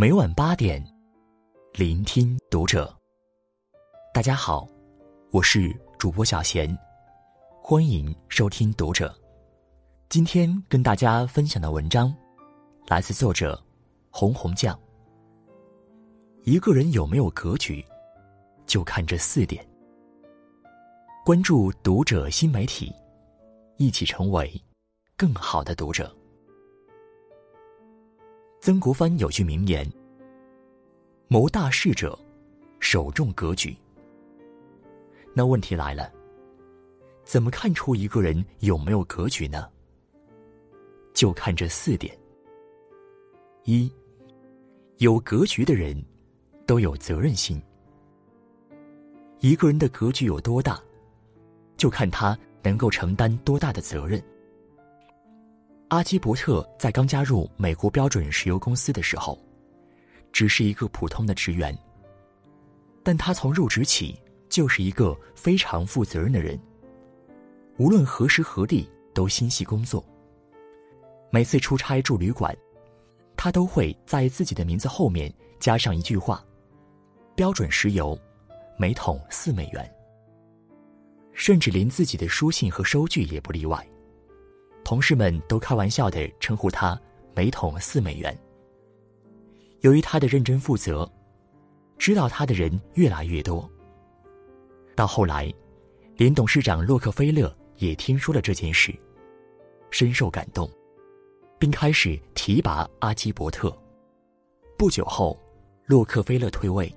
每晚八点，聆听读者。大家好，我是主播小贤，欢迎收听读者。今天跟大家分享的文章，来自作者红红酱。一个人有没有格局，就看这四点。关注读者新媒体，一起成为更好的读者。曾国藩有句名言：“谋大事者，首重格局。”那问题来了，怎么看出一个人有没有格局呢？就看这四点：一，有格局的人，都有责任心。一个人的格局有多大，就看他能够承担多大的责任。阿基伯特在刚加入美国标准石油公司的时候，只是一个普通的职员。但他从入职起就是一个非常负责任的人，无论何时何地都心系工作。每次出差住旅馆，他都会在自己的名字后面加上一句话：“标准石油，每桶四美元。”甚至连自己的书信和收据也不例外。同事们都开玩笑的称呼他每桶四美元。由于他的认真负责，知道他的人越来越多。到后来，连董事长洛克菲勒也听说了这件事，深受感动，并开始提拔阿基伯特。不久后，洛克菲勒退位，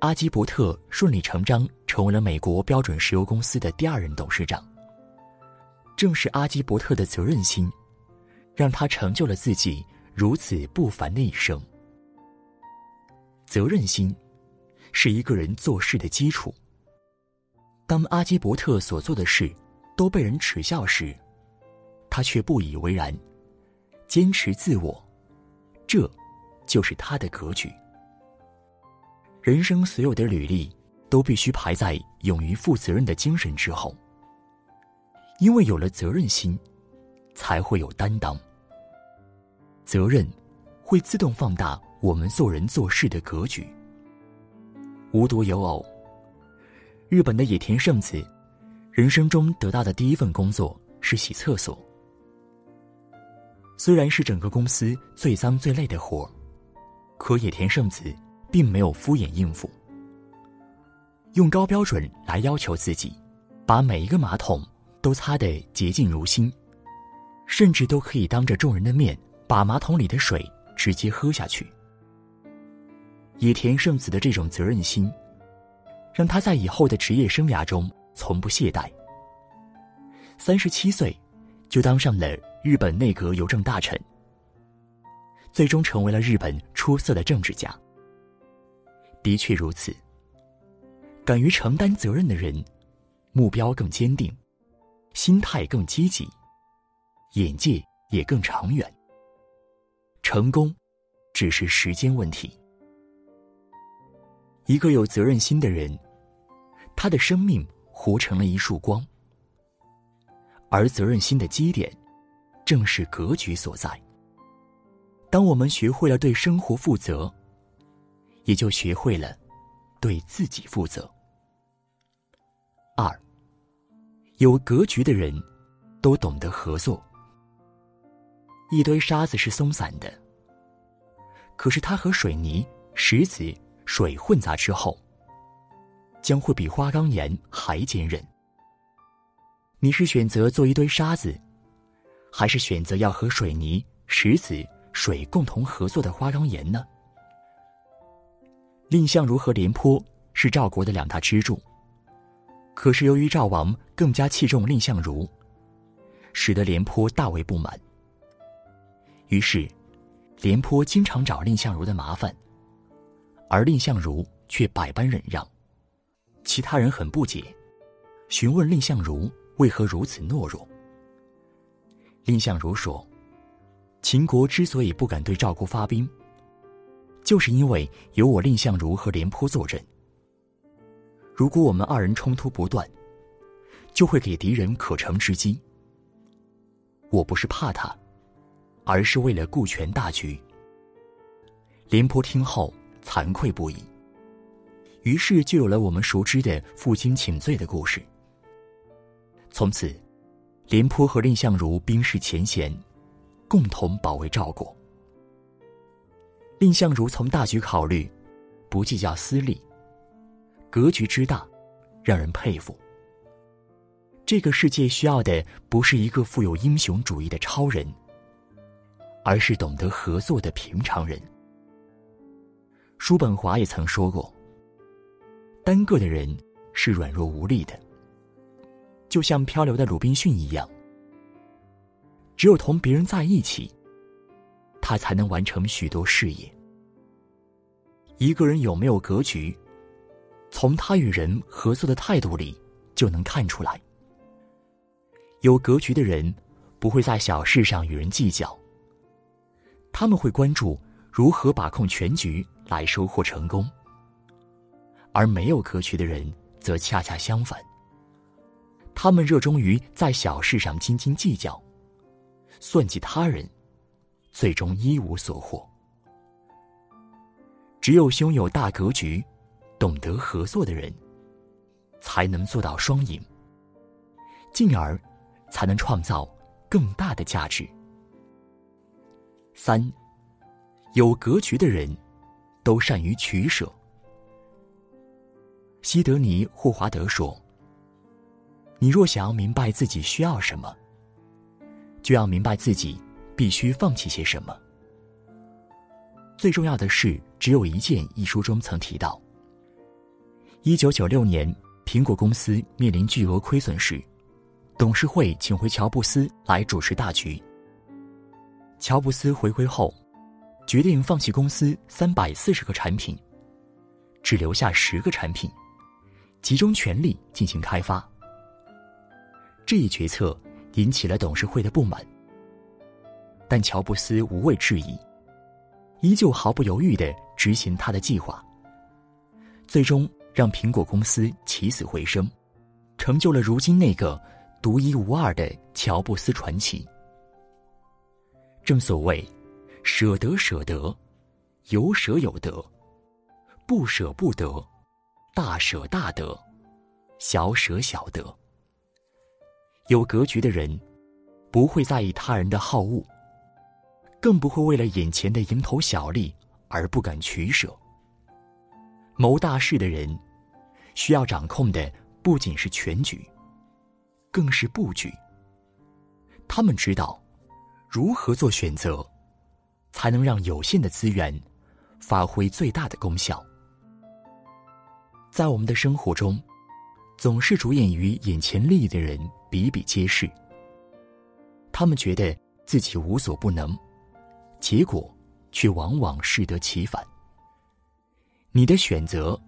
阿基伯特顺理成章成为了美国标准石油公司的第二任董事长。正是阿基伯特的责任心，让他成就了自己如此不凡的一生。责任心，是一个人做事的基础。当阿基伯特所做的事都被人耻笑时，他却不以为然，坚持自我，这，就是他的格局。人生所有的履历，都必须排在勇于负责任的精神之后。因为有了责任心，才会有担当。责任会自动放大我们做人做事的格局。无独有偶，日本的野田圣子，人生中得到的第一份工作是洗厕所。虽然是整个公司最脏最累的活可野田圣子并没有敷衍应付，用高标准来要求自己，把每一个马桶。都擦得洁净如新，甚至都可以当着众人的面把马桶里的水直接喝下去。野田圣子的这种责任心，让他在以后的职业生涯中从不懈怠。三十七岁，就当上了日本内阁邮政大臣，最终成为了日本出色的政治家。的确如此，敢于承担责任的人，目标更坚定。心态更积极，眼界也更长远。成功，只是时间问题。一个有责任心的人，他的生命活成了一束光。而责任心的基点，正是格局所在。当我们学会了对生活负责，也就学会了对自己负责。二。有格局的人，都懂得合作。一堆沙子是松散的，可是它和水泥、石子、水混杂之后，将会比花岗岩还坚韧。你是选择做一堆沙子，还是选择要和水泥、石子、水共同合作的花岗岩呢？蔺相如和廉颇是赵国的两大支柱。可是由于赵王更加器重蔺相如，使得廉颇大为不满。于是，廉颇经常找蔺相如的麻烦，而蔺相如却百般忍让。其他人很不解，询问蔺相如为何如此懦弱。蔺相如说：“秦国之所以不敢对赵国发兵，就是因为有我蔺相如和廉颇坐镇。”如果我们二人冲突不断，就会给敌人可乘之机。我不是怕他，而是为了顾全大局。廉颇听后惭愧不已。于是就有了我们熟知的负荆请罪的故事。从此，廉颇和蔺相如冰释前嫌，共同保卫赵国。蔺相如从大局考虑，不计较私利，格局之大，让人佩服。这个世界需要的不是一个富有英雄主义的超人，而是懂得合作的平常人。叔本华也曾说过：“单个的人是软弱无力的，就像漂流的鲁滨逊一样。只有同别人在一起，他才能完成许多事业。一个人有没有格局，从他与人合作的态度里就能看出来。”有格局的人，不会在小事上与人计较。他们会关注如何把控全局来收获成功。而没有格局的人，则恰恰相反。他们热衷于在小事上斤斤计较，算计他人，最终一无所获。只有胸有大格局、懂得合作的人，才能做到双赢，进而。才能创造更大的价值。三，有格局的人，都善于取舍。西德尼·霍华德说：“你若想要明白自己需要什么，就要明白自己必须放弃些什么。最重要的事只有一件。”一书中曾提到，一九九六年，苹果公司面临巨额亏损时。董事会请回乔布斯来主持大局。乔布斯回归后，决定放弃公司三百四十个产品，只留下十个产品，集中全力进行开发。这一决策引起了董事会的不满，但乔布斯无畏质疑，依旧毫不犹豫的执行他的计划，最终让苹果公司起死回生，成就了如今那个。独一无二的乔布斯传奇。正所谓，舍得舍得，有舍有得；不舍不得，大舍大得，小舍小得。有格局的人，不会在意他人的好恶，更不会为了眼前的蝇头小利而不敢取舍。谋大事的人，需要掌控的不仅是全局。更是布局。他们知道如何做选择，才能让有限的资源发挥最大的功效。在我们的生活中，总是着眼于眼前利益的人比比皆是。他们觉得自己无所不能，结果却往往适得其反。你的选择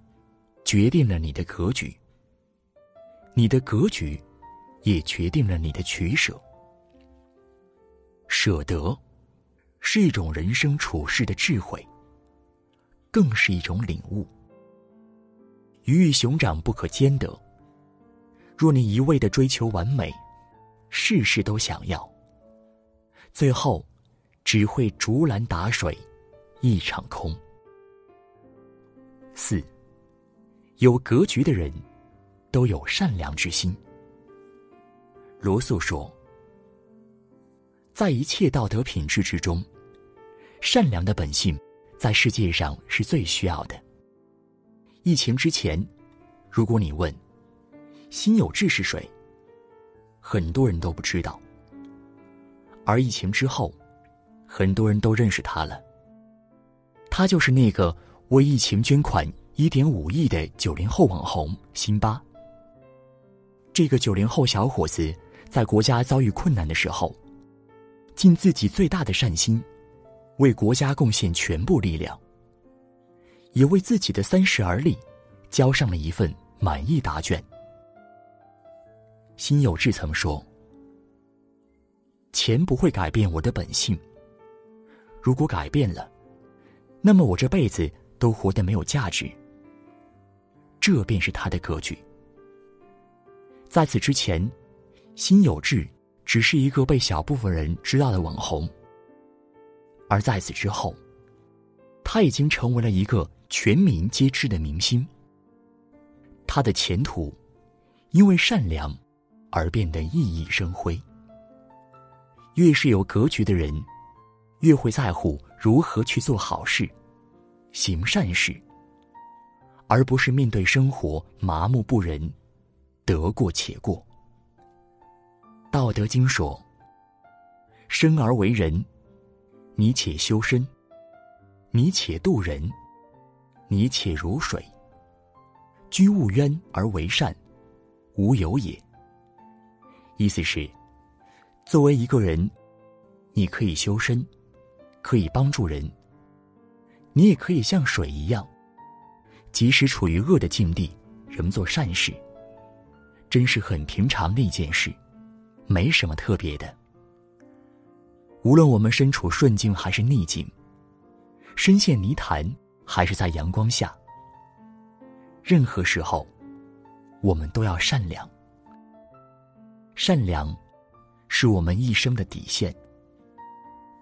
决定了你的格局，你的格局。也决定了你的取舍。舍得，是一种人生处世的智慧，更是一种领悟。鱼与熊掌不可兼得。若你一味的追求完美，事事都想要，最后只会竹篮打水一场空。四，有格局的人，都有善良之心。罗素说：“在一切道德品质之中，善良的本性在世界上是最需要的。疫情之前，如果你问辛有志是谁，很多人都不知道；而疫情之后，很多人都认识他了。他就是那个为疫情捐款一点五亿的九零后网红辛巴。这个九零后小伙子。”在国家遭遇困难的时候，尽自己最大的善心，为国家贡献全部力量，也为自己的三十而立，交上了一份满意答卷。辛有志曾说：“钱不会改变我的本性，如果改变了，那么我这辈子都活得没有价值。”这便是他的格局。在此之前。辛有志只是一个被小部分人知道的网红，而在此之后，他已经成为了一个全民皆知的明星。他的前途，因为善良，而变得熠熠生辉。越是有格局的人，越会在乎如何去做好事、行善事，而不是面对生活麻木不仁、得过且过。道德经说：“生而为人，你且修身；你且度人，你且如水。居勿渊而为善，无有也。”意思是。作为一个人，你可以修身，可以帮助人。你也可以像水一样，即使处于恶的境地，仍做善事。真是很平常的一件事，没什么特别的。无论我们身处顺境还是逆境，深陷泥潭还是在阳光下，任何时候，我们都要善良。善良。是我们一生的底线。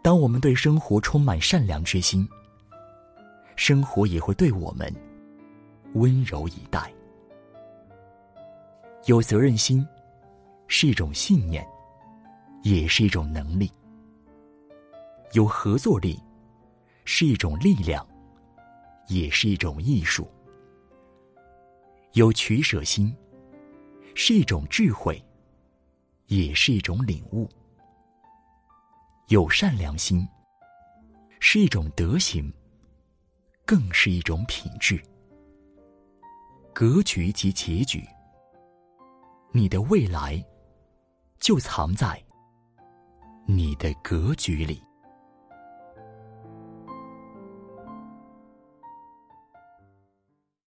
当我们对生活充满善良之心，生活也会对我们温柔以待。有责任心是一种信念，也是一种能力；有合作力是一种力量，也是一种艺术；有取舍心是一种智慧。也是一种领悟，有善良心，是一种德行，更是一种品质。格局及结局，你的未来就藏在你的格局里。